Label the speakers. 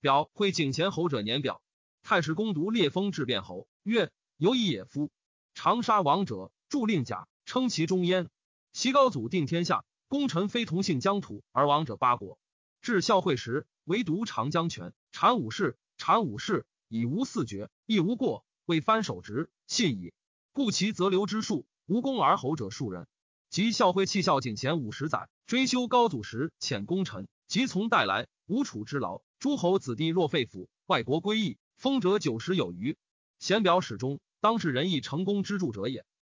Speaker 1: 表会景前侯者年表。太史公读列封至变侯，曰：犹以也夫。长沙王者，著令甲，称其中焉。齐高祖定天下，功臣非同姓疆土而王者八国。至孝惠时，唯独长江泉，产武士，禅武士以无四绝，亦无过，未翻手直，信矣。故其则留之数，无功而侯者数人。及孝惠弃孝景前五十载，追修高祖时遣功臣，即从带来，无楚之劳。诸侯子弟若废府，外国归义。封者九十有余，贤表始终，当是仁义成功之助者也。